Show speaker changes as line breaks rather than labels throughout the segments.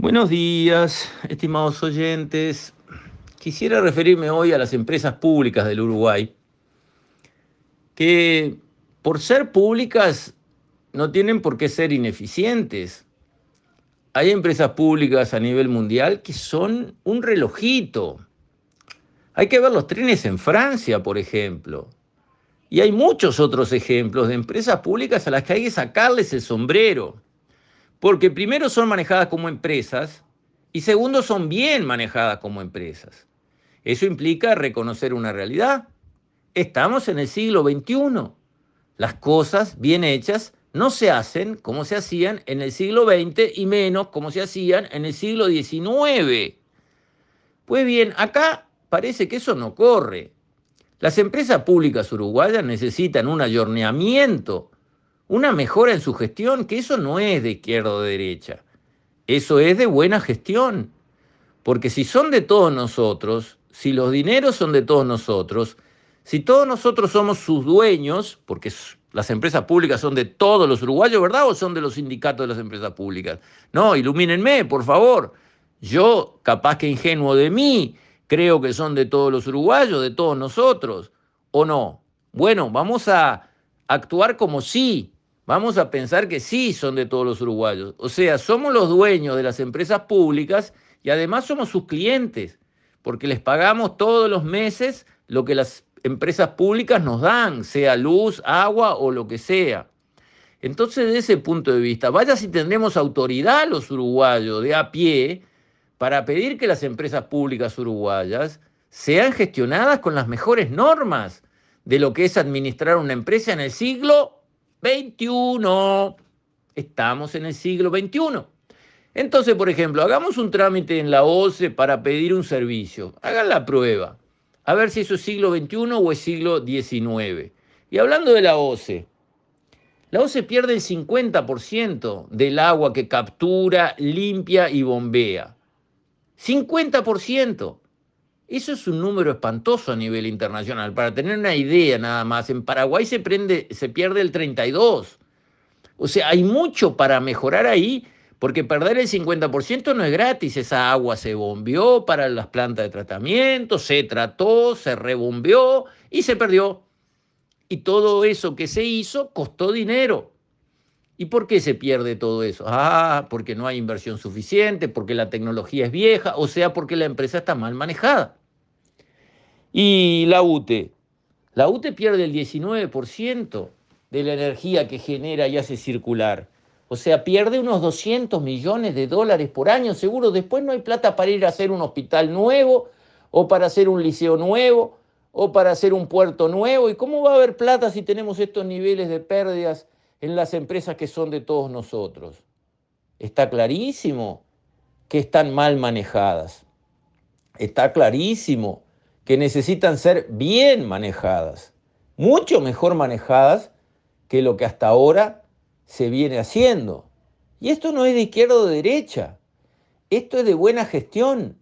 Buenos días, estimados oyentes. Quisiera referirme hoy a las empresas públicas del Uruguay, que por ser públicas no tienen por qué ser ineficientes. Hay empresas públicas a nivel mundial que son un relojito. Hay que ver los trenes en Francia, por ejemplo. Y hay muchos otros ejemplos de empresas públicas a las que hay que sacarles el sombrero. Porque primero son manejadas como empresas y segundo son bien manejadas como empresas. Eso implica reconocer una realidad. Estamos en el siglo XXI. Las cosas bien hechas no se hacen como se hacían en el siglo XX y menos como se hacían en el siglo XIX. Pues bien, acá parece que eso no corre. Las empresas públicas uruguayas necesitan un ayorneamiento una mejora en su gestión, que eso no es de izquierda o de derecha, eso es de buena gestión. Porque si son de todos nosotros, si los dineros son de todos nosotros, si todos nosotros somos sus dueños, porque las empresas públicas son de todos los uruguayos, ¿verdad? ¿O son de los sindicatos de las empresas públicas? No, ilumínenme, por favor. Yo, capaz que ingenuo de mí, creo que son de todos los uruguayos, de todos nosotros, ¿o no? Bueno, vamos a actuar como sí, vamos a pensar que sí son de todos los uruguayos. O sea, somos los dueños de las empresas públicas y además somos sus clientes, porque les pagamos todos los meses lo que las empresas públicas nos dan, sea luz, agua o lo que sea. Entonces, desde ese punto de vista, vaya si tendremos autoridad los uruguayos de a pie para pedir que las empresas públicas uruguayas sean gestionadas con las mejores normas de lo que es administrar una empresa en el siglo 21. Estamos en el siglo XXI. Entonces, por ejemplo, hagamos un trámite en la OCE para pedir un servicio. Hagan la prueba. A ver si eso es siglo XXI o es siglo XIX. Y hablando de la OCE, la OCE pierde el 50% del agua que captura, limpia y bombea. 50%. Eso es un número espantoso a nivel internacional. Para tener una idea nada más, en Paraguay se, pierde el 32. O sea, hay mucho para mejorar ahí, porque perder el 50% no es gratis. Esa agua se bombeó para las plantas de tratamiento, se trató, se rebombeó y se perdió. Y todo eso que se hizo costó dinero. ¿Y por qué se pierde todo eso? Ah, porque no hay inversión suficiente, porque la tecnología es vieja, o sea, porque la empresa está mal manejada. Y la UTE. La UTE pierde el 19% de la energía que genera y hace circular. O sea, pierde unos 200 millones de dólares por año, seguro. Después no hay plata para ir a hacer un hospital nuevo, o para hacer un liceo nuevo, o para hacer un puerto nuevo. ¿Y cómo va a haber plata si tenemos estos niveles de pérdidas en las empresas que son de todos nosotros? Está clarísimo que están mal manejadas. Está clarísimo que necesitan ser bien manejadas, mucho mejor manejadas que lo que hasta ahora se viene haciendo. Y esto no es de izquierda o de derecha, esto es de buena gestión.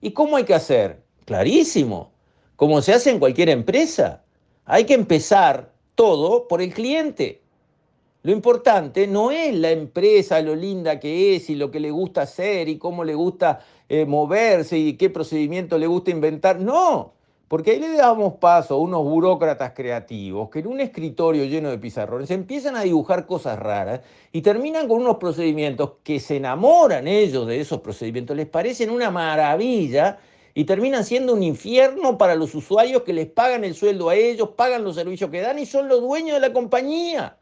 ¿Y cómo hay que hacer? Clarísimo, como se hace en cualquier empresa. Hay que empezar todo por el cliente. Lo importante no es la empresa, lo linda que es y lo que le gusta hacer y cómo le gusta eh, moverse y qué procedimiento le gusta inventar. No, porque ahí le damos paso a unos burócratas creativos que en un escritorio lleno de pizarrones empiezan a dibujar cosas raras y terminan con unos procedimientos que se enamoran ellos de esos procedimientos, les parecen una maravilla y terminan siendo un infierno para los usuarios que les pagan el sueldo a ellos, pagan los servicios que dan y son los dueños de la compañía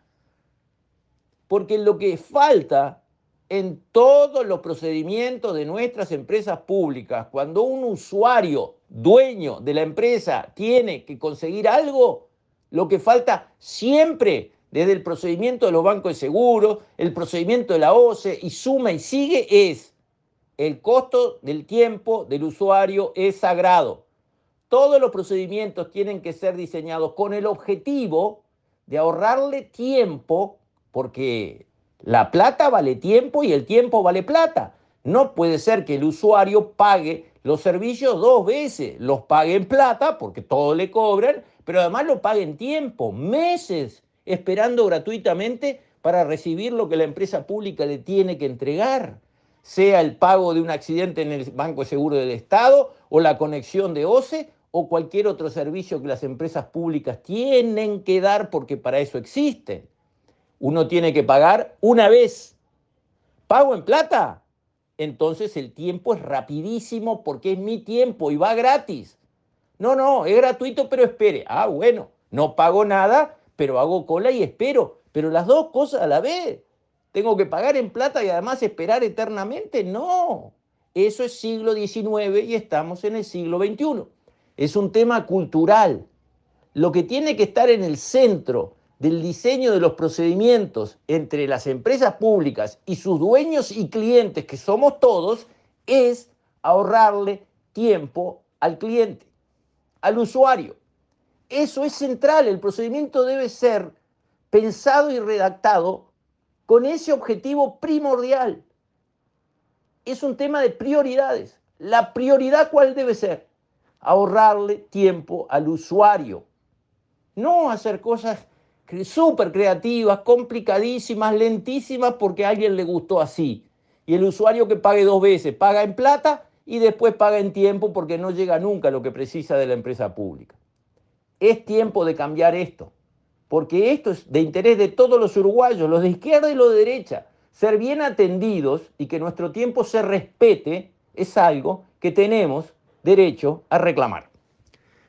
porque lo que falta en todos los procedimientos de nuestras empresas públicas, cuando un usuario, dueño de la empresa, tiene que conseguir algo, lo que falta siempre, desde el procedimiento de los bancos de seguros, el procedimiento de la OCE y suma y sigue, es el costo del tiempo del usuario es sagrado. Todos los procedimientos tienen que ser diseñados con el objetivo de ahorrarle tiempo porque la plata vale tiempo y el tiempo vale plata. No puede ser que el usuario pague los servicios dos veces, los pague en plata, porque todo le cobran, pero además lo pague en tiempo, meses esperando gratuitamente para recibir lo que la empresa pública le tiene que entregar. sea el pago de un accidente en el Banco de Seguro del Estado o la conexión de OCE o cualquier otro servicio que las empresas públicas tienen que dar porque para eso existen. Uno tiene que pagar una vez. ¿Pago en plata? Entonces el tiempo es rapidísimo porque es mi tiempo y va gratis. No, no, es gratuito, pero espere. Ah, bueno, no pago nada, pero hago cola y espero. Pero las dos cosas a la vez. ¿Tengo que pagar en plata y además esperar eternamente? No. Eso es siglo XIX y estamos en el siglo XXI. Es un tema cultural. Lo que tiene que estar en el centro del diseño de los procedimientos entre las empresas públicas y sus dueños y clientes, que somos todos, es ahorrarle tiempo al cliente, al usuario. Eso es central. El procedimiento debe ser pensado y redactado con ese objetivo primordial. Es un tema de prioridades. La prioridad cuál debe ser? Ahorrarle tiempo al usuario. No hacer cosas súper creativas, complicadísimas, lentísimas porque a alguien le gustó así. Y el usuario que pague dos veces, paga en plata y después paga en tiempo porque no llega nunca lo que precisa de la empresa pública. Es tiempo de cambiar esto porque esto es de interés de todos los uruguayos, los de izquierda y los de derecha. Ser bien atendidos y que nuestro tiempo se respete es algo que tenemos derecho a reclamar.